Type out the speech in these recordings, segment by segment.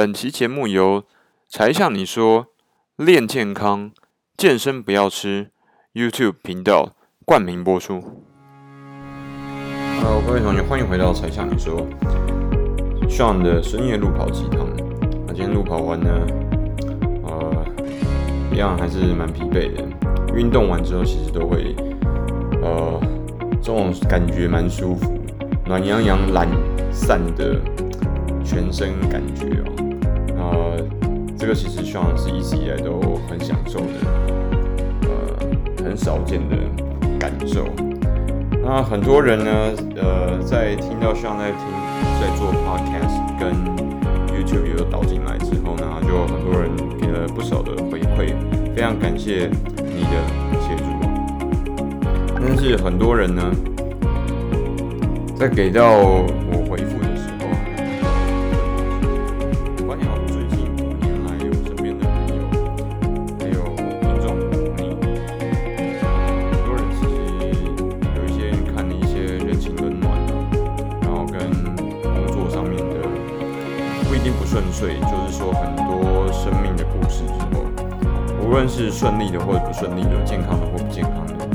本期节目由才向你说练健康、健身不要吃 YouTube 频道冠名播出。Hello，各位同学，欢迎回到才向你说 Sean 的深夜路跑鸡汤。那今天路跑完呢，呃，一样还是蛮疲惫的。运动完之后，其实都会，呃，这种感觉蛮舒服，暖洋洋、懒散的全身感觉哦。呃，这个其实希望是一直以来都很享受的，呃，很少见的感受。那很多人呢，呃，在听到希望在听在做 podcast 跟 YouTube 也有导进来之后呢，就很多人给了不少的回馈，非常感谢你的协助。但是很多人呢，在给到就是说，很多生命的故事之后，无论是顺利的或者不顺利的，健康的或不健康的，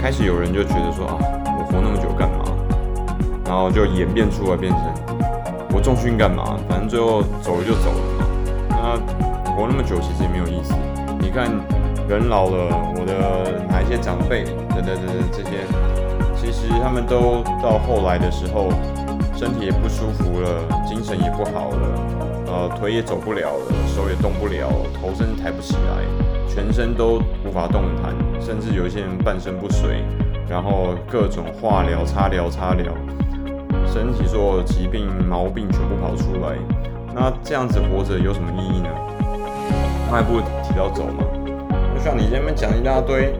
开始有人就觉得说啊，我活那么久干嘛？然后就演变出来变成我重训干嘛？反正最后走了就走了嘛。那活那么久其实也没有意思。你看人老了，我的哪一些长辈等等等等这些，其实他们都到后来的时候，身体也不舒服了，精神也不好了。呃，腿也走不了了，手也动不了，头甚至抬不起来，全身都无法动弹，甚至有一些人半身不遂，然后各种化疗、擦疗、擦疗，身体所有的疾病毛病全部跑出来。那这样子活着有什么意义呢？那还不如提早走嘛。就像你前面讲一大堆，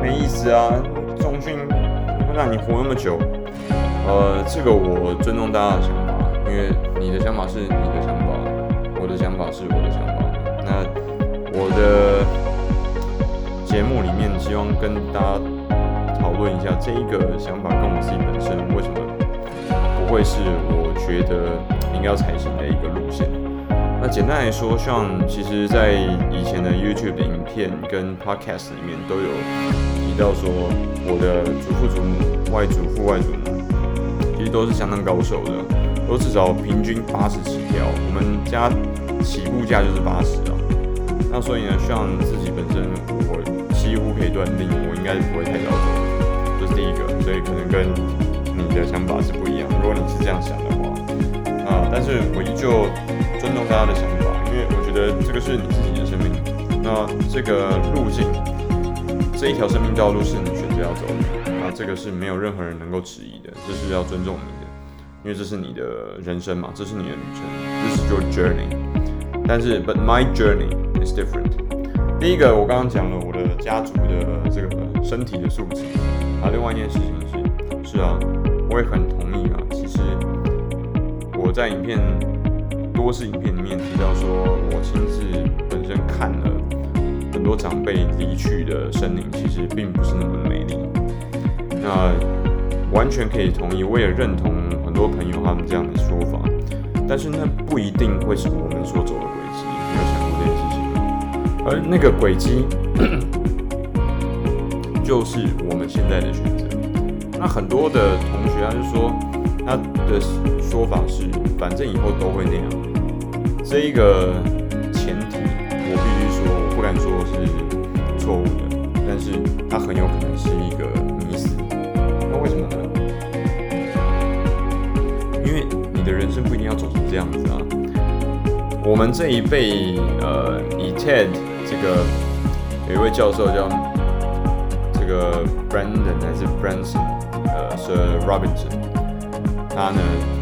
没意思啊。重训会让你活那么久，呃，这个我尊重大家的想法，因为你的想法是你的法。是我的想法。那我的节目里面，希望跟大家讨论一下这一个想法跟我自己本身为什么不会是我觉得应该要采行的一个路线。那简单来说，像其实在以前的 YouTube 的影片跟 Podcast 里面都有提到说，我的祖父祖母、外祖父外祖母其实都是相当高手的，都至少平均八十起跳。我们家。起步价就是八十啊，那所以呢，像自己本身，我几乎可以断定，我应该是不会太早走的，这是第一个，所以可能跟你的想法是不一样。如果你是这样想的话，啊，但是我依旧尊重大家的想法，因为我觉得这个是你自己的生命，那这个路径，这一条生命道路是你选择要走的，那这个是没有任何人能够质疑的，这是要尊重你的，因为这是你的人生嘛，这是你的旅程，This is your journey。但是，but my journey is different。第一个，我刚刚讲了我的家族的这个身体的素质。啊，另外一件事情是，是啊，我也很同意啊。其实我在影片多次影片里面提到说，我亲自本身看了很多长辈离去的身影，其实并不是那么美丽。那完全可以同意，我也认同很多朋友他们这样的说法。但是那不一定会是我们所走的而那个轨迹，就是我们现在的选择。那很多的同学他就说，他的说法是，反正以后都会那样。这一个前提，我必须说，我不敢说是错误的，但是它很有可能是一个迷思。那为什么呢？因为你的人生不一定要走成这样子啊！我们这一辈，呃，以 TED 这个有一位教授叫这个 Brandon 还是 Branson，呃，Sir Robinson，他呢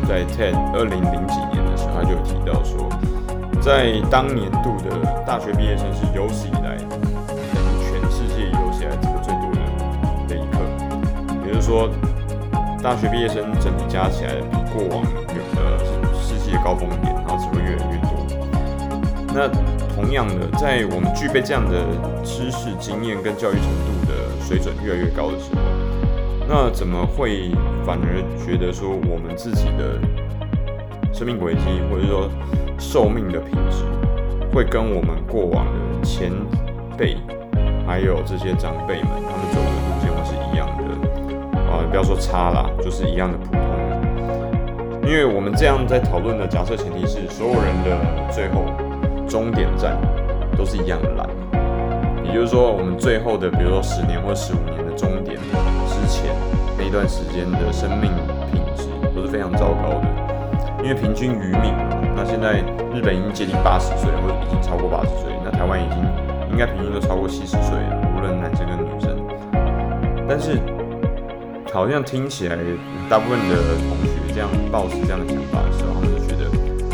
在 TED 二零零几年的时候，他就提到说，在当年度的大学毕业生是有史以来等于全世界有史以来这个最多的的一刻，也就是说，大学毕业生整体加起来比过往有。高峰点，然后只会越来越多。那同样的，在我们具备这样的知识、经验跟教育程度的水准越来越高的时候，那怎么会反而觉得说我们自己的生命轨迹，或者说寿命的品质，会跟我们过往的前辈，还有这些长辈们他们走的路线会是一样的啊，不要说差啦，就是一样的普通。因为我们这样在讨论的假设前提是，所有人的最后终点站都是一样的烂，也就是说，我们最后的，比如说十年或十五年的终点之前那一段时间的生命品质都是非常糟糕的，因为平均余命嘛，那现在日本已经接近八十岁，或者已经超过八十岁，那台湾已经应该平均都超过七十岁了，无论男生跟女生，但是。好像听起来，大部分的同学这样抱持这样的想法的时候，他们就觉得，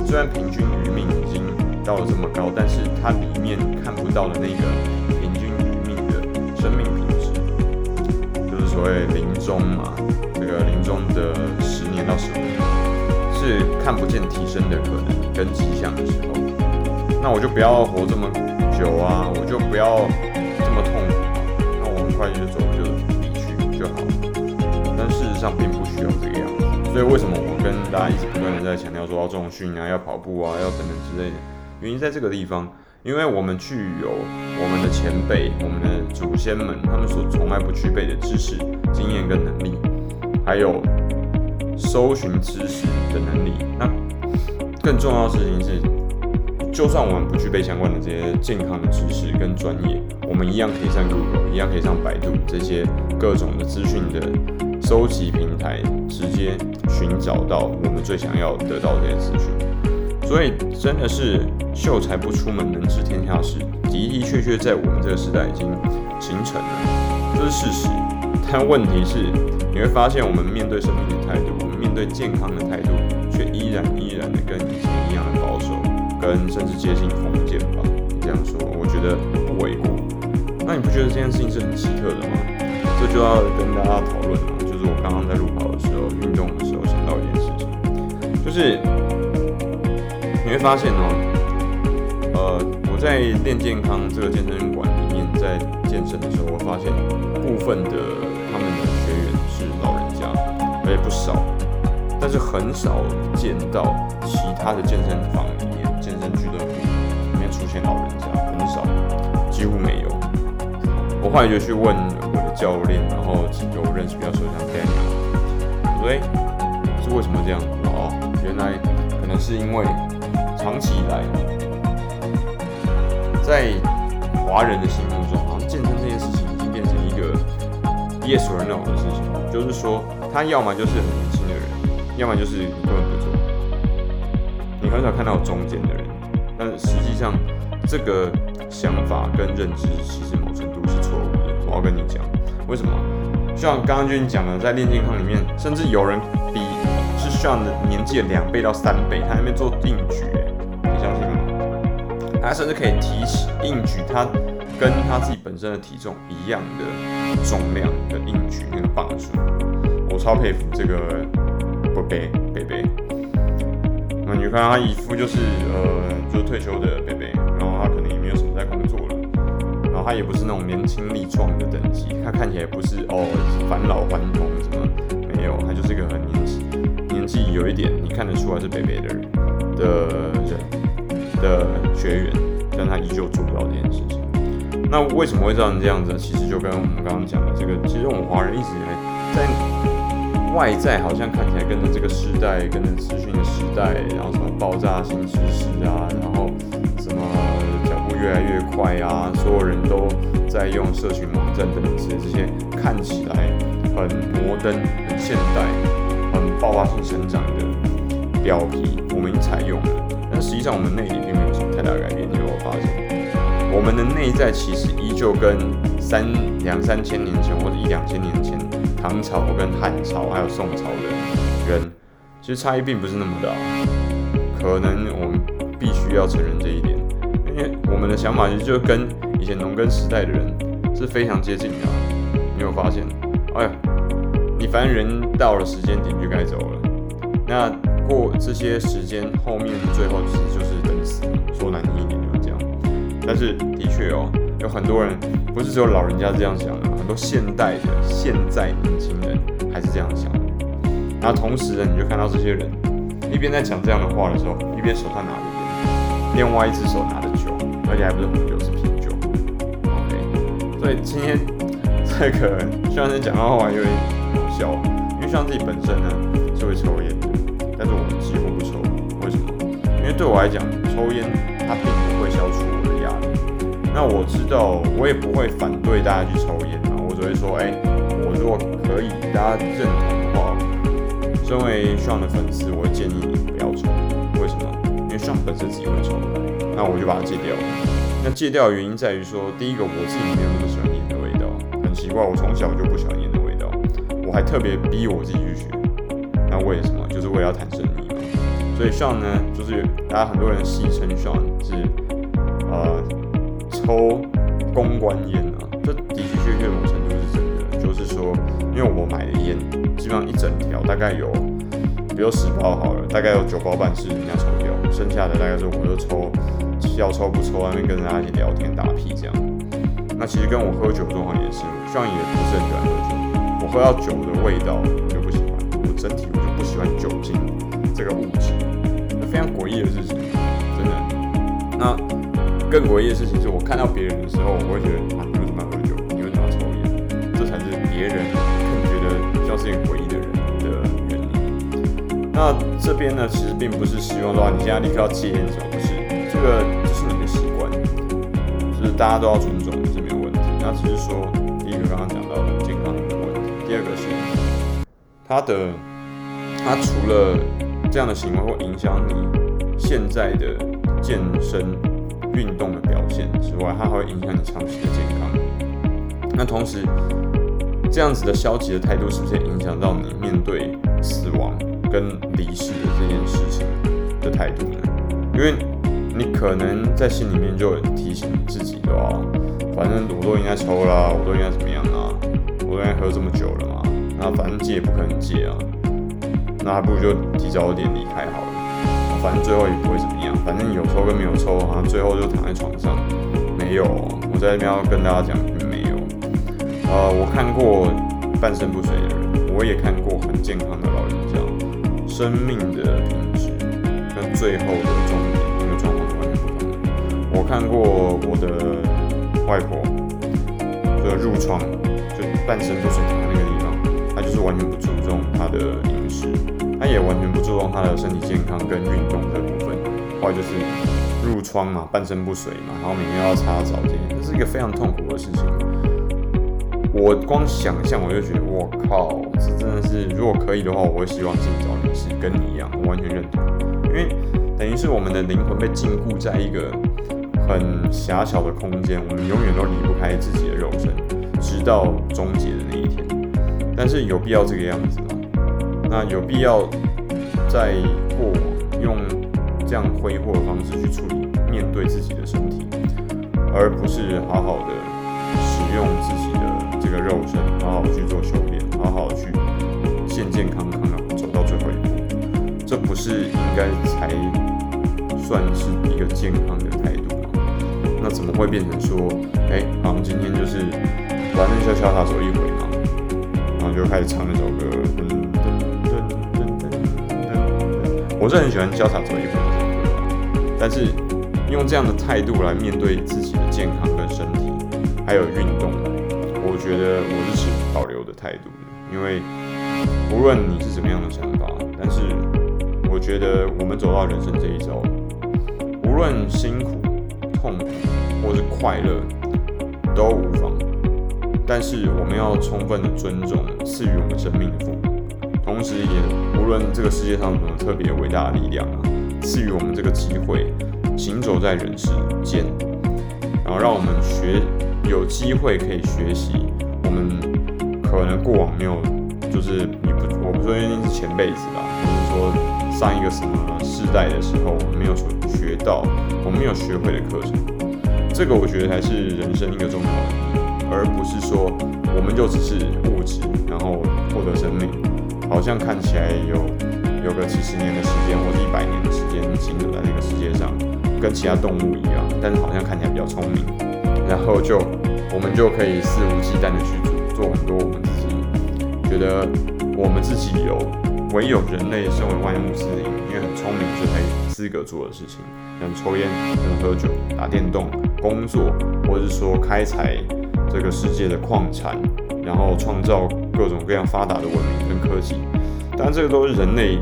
虽然平均余命已经到了这么高，但是它里面看不到的那个平均余命的生命品质，就是所谓临终嘛，这个临终的十年到十五年是看不见提升的可能跟迹象的时候，那我就不要活这么久啊，我就不要这么痛苦，那我很快就走就离去就好了。但事实。上并不需要这个样子，所以为什么我跟大家一直不断的在强调说要重训啊，要跑步啊，要等等之类的，原因在这个地方，因为我们具有我们的前辈、我们的祖先们他们所从来不具备的知识、经验跟能力，还有搜寻知识的能力。那更重要的事情是，就算我们不具备相关的这些健康的知识跟专业，我们一样可以上 Google，一样可以上百度这些各种的资讯的。收集平台直接寻找到我们最想要得到的这些资讯，所以真的是秀才不出门能知天下事，的的确确在我们这个时代已经形成了，这是事实。但问题是，你会发现我们面对生命的态度，我们面对健康的态度，却依然依然的跟以前一样的保守，跟甚至接近封建吧。你这样说，我觉得不为过。那你不觉得这件事情是很奇特的吗？这就要跟大家讨论了。就是我刚刚在路跑的时候，运动的时候想到一件事情，就是你会发现哦，呃，我在练健康这个健身馆里面在健身的时候，我发现部分的他们的学员是老人家，而且不少，但是很少见到其他的健身房里面、健身俱乐部里面出现老人家，很少，几乎没有。我后来就去问我的。教练，然后有认识比较熟，像 Daniel，对，是为什么这样？哦，原来可能是因为长期以来，在华人的心目中，好像健身这件事情已经变成一个 yes or no 的事情，就是说他要么就是很年轻的人，要么就是你根本不做，你很少看到中间的人。但实际上，这个想法跟认知其实某程度是错误的。我要跟你讲。为什么？像刚刚就你讲的，在练健康里面，甚至有人比是像年纪的两倍到三倍，他还没做定举，你相信吗？他甚至可以提起硬举，他跟他自己本身的体重一样的重量的硬举那个磅数，我超佩服这个伯伯伯伯。那你看他一副就是呃，就是退休的伯伯，然后他可能也没有什么在工作了。然后他也不是那种年轻力壮的等级，他看起来不是哦返老还童什么没有，他就是一个很年轻年纪有一点你看得出来是北北的人的人的学员，但他依旧做不到这件事情。那为什么会造成这样子？其实就跟我们刚刚讲的这个，其实我们华人一直以来在外在好像看起来跟着这个时代，跟着资讯的时代，然后什么爆炸性知识啊，然后什么脚步。越来越快啊！所有人都在用社群网站等等之类这些看起来很摩登、很现代、很爆发性成长的表皮，我们已经采用了。实际上，我们内里并没有什么太大改变。结果发现，我们的内在其实依旧跟三两三千年前或者一两千年前唐朝跟汉朝还有宋朝的人，其实差异并不是那么大。可能我们必须要承认这一点。因为我们的想法其实就跟以前农耕时代的人是非常接近的，你有发现？哎呀，你反正人到了时间点就该走了，那过这些时间后面最后其实就是等死，说难听一点就是这样。但是的确哦，有很多人不是只有老人家这样想的，很多现代的现在年轻人还是这样想的。然后同时呢，你就看到这些人一边在讲这样的话的时候，一边手上拿着烟，另外一只手拿着酒，而且还不是红酒，是啤酒。OK，所以今天这个虽然是讲到话有点搞笑，因为像自己本身呢是会抽烟，但是我几乎不抽。为什么？因为对我来讲，抽烟它并不会消除我的压力。那我知道，我也不会反对大家去抽烟。啊，我只会说，哎，我如果可以，大家认同的话。身为 Sean 的粉丝，我建议你不要抽。为什么？因为 Sean 本身自己会抽，那我就把它戒掉了。那戒掉的原因在于说，第一个，我自己没有那么喜欢烟的味道，很奇怪，我从小就不喜欢烟的味道，我还特别逼我自己去学。那为什么？就是为了要谈生意嘛。所以 Sean 呢，就是大家很多人戏称 Sean 是呃抽公关烟啊，这的的确确某程度是真的，就是说，因为我买的烟。基本上一整条大概有，比如十包好了，大概有九包半是人家抽掉，剩下的大概是我就抽，要抽不抽，那边跟人家一起聊天打屁这样。那其实跟我喝酒状况也是，虽然也不是很喜欢喝酒，我喝到酒的味道我就不喜欢，我整体我就不喜欢酒精这个物质，非常诡异的事情，真的。那更诡异的事情是我看到别人的时候，我会觉得啊，你为什么要喝酒？你为什么要抽烟？这才是别人觉得像。是一个诡异的人的原理。那这边呢，其实并不是希望说你现在立刻要戒烟，什么不是？这个这是你的习惯，就是大家都要尊重，这没有问题。那只是说，第一个刚刚讲到的健康的问题，第二个是他的，他除了这样的行为会影响你现在的健身运动的表现之外，它还会影响你长期的健康。那同时，这样子的消极的态度，是不是也影响到你面对死亡跟离世的这件事情的态度呢？因为你可能在心里面就提醒自己的话，反正我都应该抽啦，我都应该怎么样啊？我都应该喝这么久了嘛，那反正戒也不可能戒啊，那还不如就提早一点离开好了，反正最后也不会怎么样，反正有抽跟没有抽，好像最后就躺在床上，没有，我在这边要跟大家讲。没有呃，我看过半身不遂的人，我也看过很健康的老人家，生命的品质跟最后的终点那个状况完全不同。我看过我的外婆，就褥疮，就半身不遂躺在那个地方，她就是完全不注重她的饮食，他也完全不注重他的身体健康跟运动的部分。后来就是褥疮嘛，半身不遂嘛，然后每天要擦澡这些，这是一个非常痛苦的事情。我光想象我就觉得，我靠，这真的是，如果可以的话，我会希望尽早离世，跟你一样，我完全认同。因为等于是我们的灵魂被禁锢在一个很狭小的空间，我们永远都离不开自己的肉身，直到终结的那一天。但是有必要这个样子吗？那有必要在过往用这样挥霍的方式去处理面对自己的身体，而不是好好的使用自己的。这个肉身，好好去做修炼，好好去健健康康的走到最后一步，这不是应该才算是一个健康的态度吗？那怎么会变成说，哎，好像今天就是反正就潇洒走一回嘛，然后就开始唱那首歌，噔噔噔噔噔噔噔。我是很喜欢潇洒走一回这首歌，但是用这样的态度来面对自己的健康跟身体，还有运动。我觉得我是持保留的态度，因为无论你是什么样的想法，但是我觉得我们走到人生这一遭，无论辛苦、痛苦或是快乐都无妨，但是我们要充分的尊重赐予我们生命的父母，同时也无论这个世界上有什么特别伟大的力量啊，赐予我们这个机会行走在人世间，然后让我们学。有机会可以学习，我们可能过往没有，就是你不，我不说一定是前辈子吧，就是说上一个什么世代的时候，我们没有所学到，我们没有学会的课程，这个我觉得才是人生一个重要的，而不是说我们就只是物质，然后获得生命，好像看起来有有个几十年的时间或者一百年的时间行走在这个世界上，跟其他动物一样，但是好像看起来比较聪明。然后就我们就可以肆无忌惮的去做很多我们自己觉得我们自己有唯有人类身为万物之灵，因为很聪明，所以才资格做的事情，像抽烟、能喝酒、打电动、工作，或者是说开采这个世界的矿产，然后创造各种各样发达的文明跟科技。当然，这个都是人类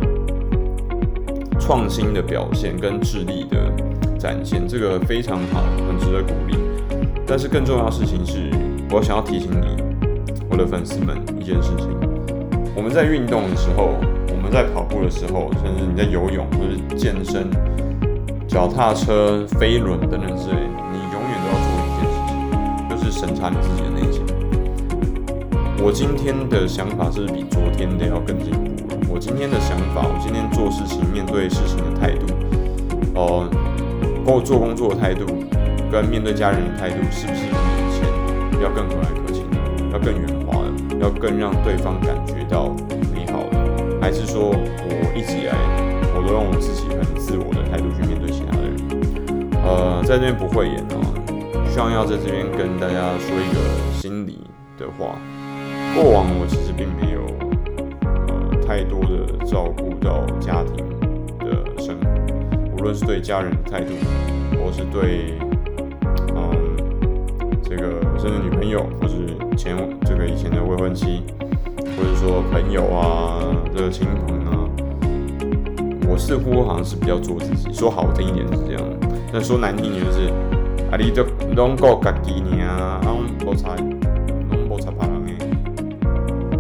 创新的表现跟智力的展现，这个非常好，很值得鼓励。但是更重要的事情是，我想要提醒你，我的粉丝们一件事情：我们在运动的时候，我们在跑步的时候，甚至你在游泳或者健身、脚踏车、飞轮等等之类，审查你自己的内心。我今天的想法是比昨天的要更进步。我今天的想法，我今天做事情、面对事情的态度，哦、呃，包括做工作的态度，跟面对家人的态度，是不是比以前要更和蔼可亲了，要更圆滑了，要更让对方感觉到美好的？还是说我一直以来，我都用我自己很自我的态度去面对其他的人？呃，在这边不会演啊，望要在这边跟大家说一个心里的话。过往我其实并没有呃。太多的照顾到家庭的生活，无论是对家人的态度，或是对嗯这个甚至女朋友，或是前这个以前的未婚妻，或者说朋友啊，这个亲朋啊，我似乎好像是比较做自己。说好听一点是这样，但说难听一点就是啊，你就拢顾家己啊，啊，无差，拢无差别人诶，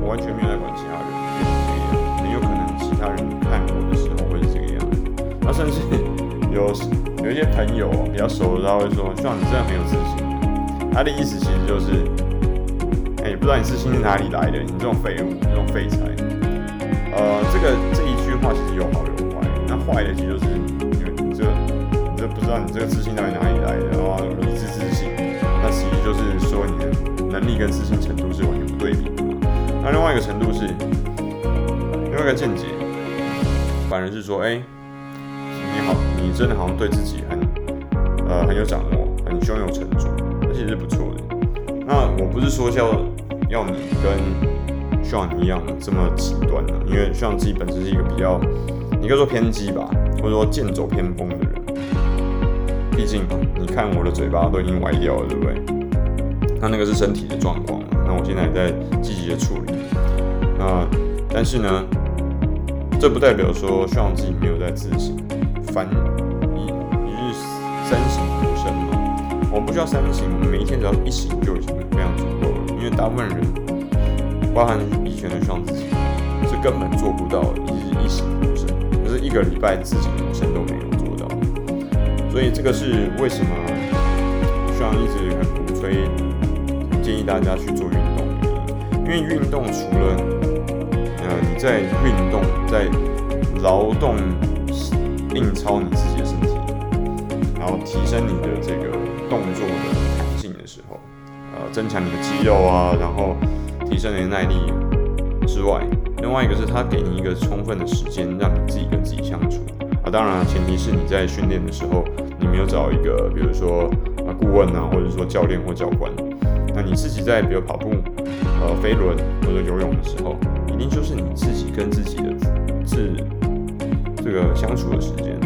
我完全没有在管其他人。很有可能其他人看我的时候会是这个样子，那甚至 有有一些朋友比较熟的，他会说：“希望你真的很有自信。”他的意思其实就是，哎、不知道你自信是哪里来的？你这种废物，这种废材。呃，这个这一句话其实有好有坏。那坏的其实就是，因为你这你这不知道你这个自信到底哪里来的，那其实就是说你的能力跟自信程度是完全不对比的。那另外一个程度是，另外一个见解。反而是说，哎、你好，你真的好像对自己很，呃，很有掌握，很胸有成竹，这其实是不错的。那我不是说要要你跟像你一样这么极端的，因为 Sean 自己本身是一个比较，你可以说偏激吧，或者说剑走偏锋的。毕竟，你看我的嘴巴都已经歪掉了，对不对？那那个是身体的状况，那我现在还在积极的处理。那但是呢？这不代表说希望自己没有在自省，凡一一日三省吾身嘛。我不需要三省，我每一天只要一醒就已经非常足够了。因为大部分人，包含以前的希望自己，是根本做不到一日一省吾身，就是一个礼拜自省吾身都没有。所以这个是为什么希望一直很鼓吹，建议大家去做运动，因为运动除了呃你在运动，在劳动、硬操你自己的身体，然后提升你的这个动作的弹性的时候，呃，增强你的肌肉啊，然后提升你的耐力之外，另外一个是它给你一个充分的时间，让你自己跟自己相处。啊。当然，前提是你在训练的时候，你没有找一个，比如说啊顾问啊，或者说教练或教官。那你自己在比如跑步、呃飞轮或者游泳的时候。一定就是你自己跟自己的自这个相处的时间，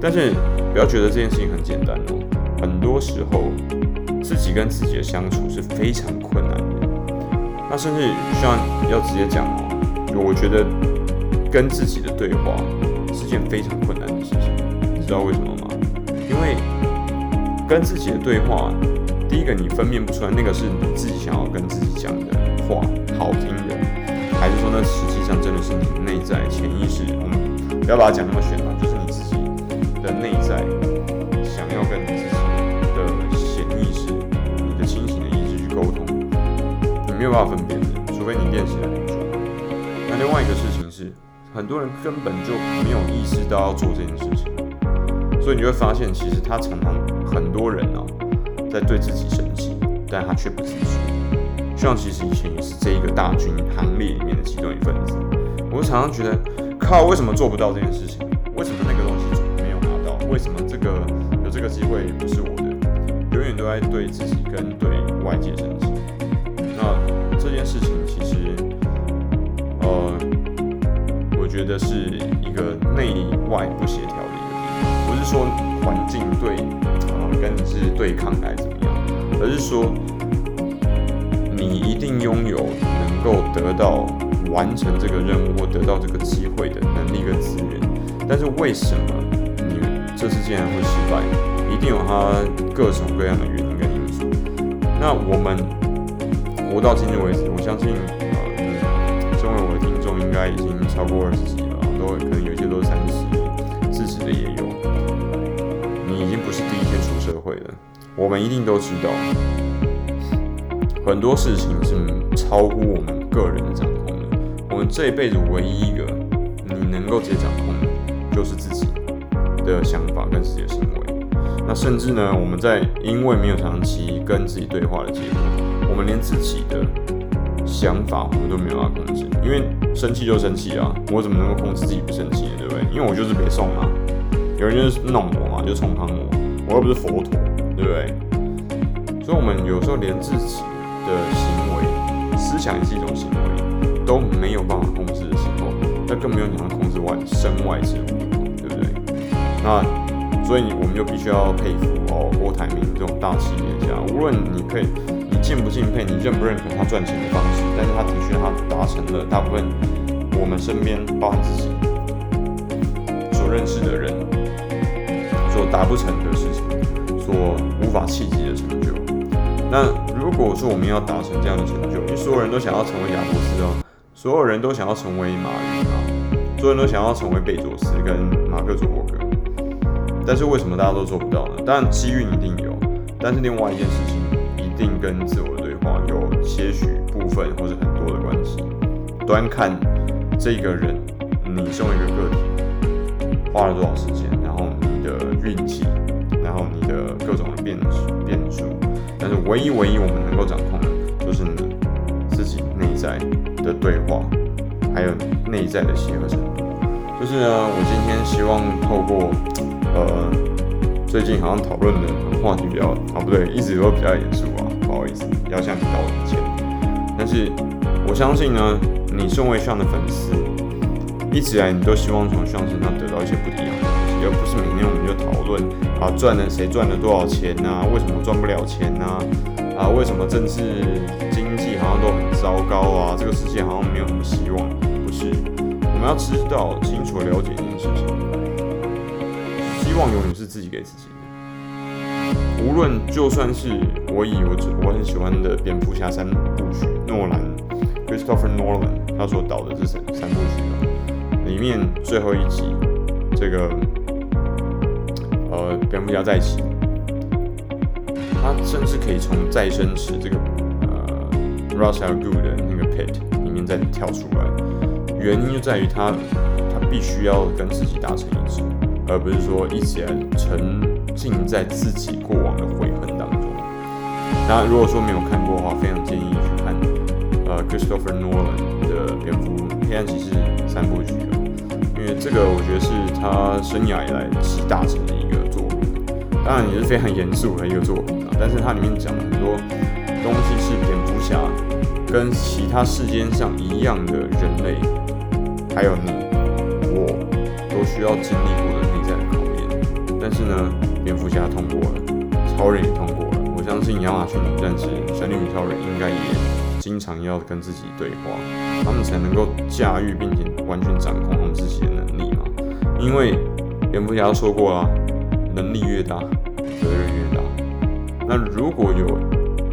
但是不要觉得这件事情很简单哦。很多时候自己跟自己的相处是非常困难的。那甚至需要要直接讲哦，我觉得跟自己的对话是件非常困难的事情。你知道为什么吗？因为跟自己的对话，第一个你分辨不出来那个是你自己想要跟自己讲的话，好听的。还是说，那实际上真的是你内在潜意识，我们不要把它讲那么玄嘛，就是你自己的内在想要跟你自己的潜意识、你的清醒的意识去沟通，你没有办法分辨的，除非你练习了很久。那另外一个是，很多人根本就没有意识到要做这件事情，所以你会发现，其实他常常很多人哦，在对自己生气，但他却不自知。像其实以前也是这一个大军行列里面的其中一份子。我常常觉得，靠，为什么做不到这件事情？为什么那个东西没有拿到？为什么这个有这个机会不是我的？永远都在对自己跟对外界生气。那这件事情觉得是一个内外不协调的一个地方。不是说环境对啊、跟你是对抗还是怎么样，而是说你一定拥有能够得到完成这个任务或得到这个机会的能力跟资源。但是为什么你这次竟然会失败？一定有它各种各样的原因跟因素。那我们活到今日为止，我相信啊，身、为我的该已经超过二十几了，都可能有些都是三十，四十的也有。你已经不是第一天出社会了，我们一定都知道，很多事情是超乎我们个人的掌控的。我们这一辈子唯一一个你能够直接掌控的。就是自己的想法跟自己的行为，那甚至呢，我们在因为没有长期跟自己对话的结果，我们连自己的想法我们都没有办法控制。因为生气就生气啊，我怎么能够控制自己不生气呢？对不对？因为我就是北宋嘛，有人就是弄我嘛，就冲康我，我又不是佛陀，对不对？所以，我们有时候连自己的行为、思想也是一种行为，都没有办法控制的时候，那更没有想要控制外身外之物。对不对那所以，我们就必须要佩服哦，郭台铭这种大企业家。无论你可以，敬不敬佩，你认不认可他赚钱的方式，但是他的确他达成了大部分我们身边包含自己所认识的人所达不成的事情，所无法企及的成就。那如果说我们要达成这样的成就，因为所有人都想要成为亚伯斯哦，所有人都想要成为马云啊，所有人都想要成为贝佐斯跟马克·祖伯格。但是为什么大家都做不到呢？当然机遇一定有，但是另外一件事情定跟自我对话有些许部分或者很多的关系。端看这个人，你身为一个个体，花了多少时间，然后你的运气，然后你的各种变变数。但是唯一唯一我们能够掌控的，就是你自己内在的对话，还有内在的协和程度。就是呢，我今天希望透过。呃，最近好像讨论的话题比较啊，不对，一直都比较严肃，要向你道歉。但是我相信呢，你身为 Sean 的粉丝，一直以来你都希望从炫身上得到一些不一样的东西，而不是每天我们就讨论啊赚了谁赚了多少钱啊，为什么赚不了钱啊，啊为什么政治经济好像都很糟糕啊，这个世界好像没有什么希望。不是，我们要知道清楚了解一件事情。希望永远是自己给自己的。无论就算是我以我我很喜欢的蝙蝠侠三部曲，诺兰 Christopher Nolan 他所导的这三三部曲啊，里面最后一集这个呃蝙蝠侠再起，他甚至可以从再生池这个呃 Ra's al Ghul 的那个 pit 里面再跳出来，原因就在于他他必须要跟自己达成一致。而不是说一直沉浸在自己过往的悔恨当中。那如果说没有看过的话，非常建议去看呃 Christopher Nolan 的蝙蝠黑暗骑士三部曲，因为这个我觉得是他生涯以来集大成的一个作品。当然也是非常严肃的一个作品啊，但是它里面讲了很多东西是蝙蝠侠跟其他世间上一样的人类，还有你我都需要经历过的内在考验。但是呢，蝙蝠侠通过了，超人也通过。相信亚马逊女战士、神力女超人应该也经常要跟自己对话，他们才能够驾驭并且完全掌控他们自己的能力嘛。因为蝙蝠侠说过啊，能力越大，责任越大。那如果有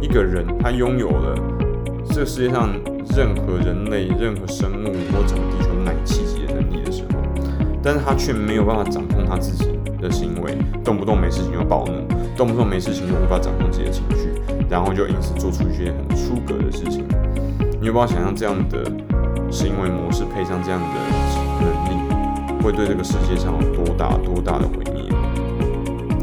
一个人他拥有了这个世界上任何人类、任何生物或整个地球奶气级的能力的时候，但是他却没有办法掌控他自己。的行为，动不动没事情就暴怒，动不动没事情就无法掌控自己的情绪，然后就因此做出一些很出格的事情。你有办法想象这样的行为模式配上这样的能力，会对这个世界上有多大多大的毁灭？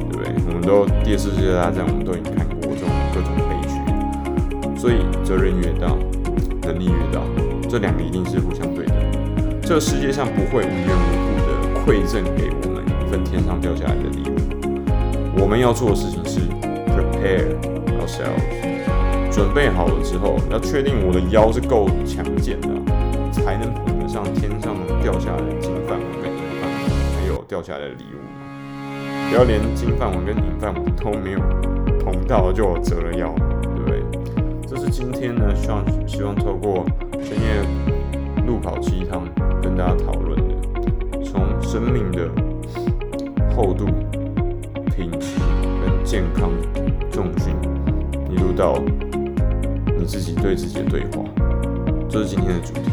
对不对？我们都第二次世界大战，我们都已经看过这种各种悲剧，所以责任越大，能力越大，这两个一定是互相对的。这个世界上不会无缘无故的馈赠给我们一份。天上掉下来的礼物，我们要做的事情是 prepare ourselves，准备好了之后，要确定我的腰是够强健的，才能捧得上天上掉下来的金饭碗跟银饭碗，还有掉下来的礼物？不要连金饭碗跟银饭碗都没有碰到就折了腰，对不对？这是今天呢，希望希望透过深夜路跑鸡汤跟大家讨论的，从生命的厚度、健康重训，一路到你自己对自己的对话，这是今天的主题。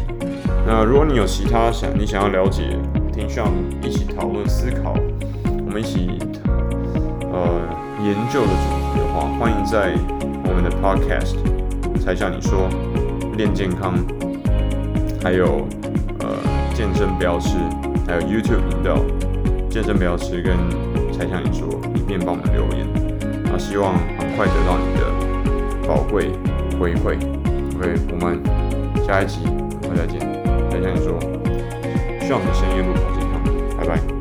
那如果你有其他想你想要了解，听需要一起讨论思考，我们一起呃研究的主题的话，欢迎在我们的 Podcast 才向你说练健康，还有呃健身标识，还有 YouTube 频道健身标识跟才向你说里面帮我们留言，那希望很快得到你的宝贵回馈。OK，我们下一集我们再见。再见说，希望你的深夜路跑健康，拜拜。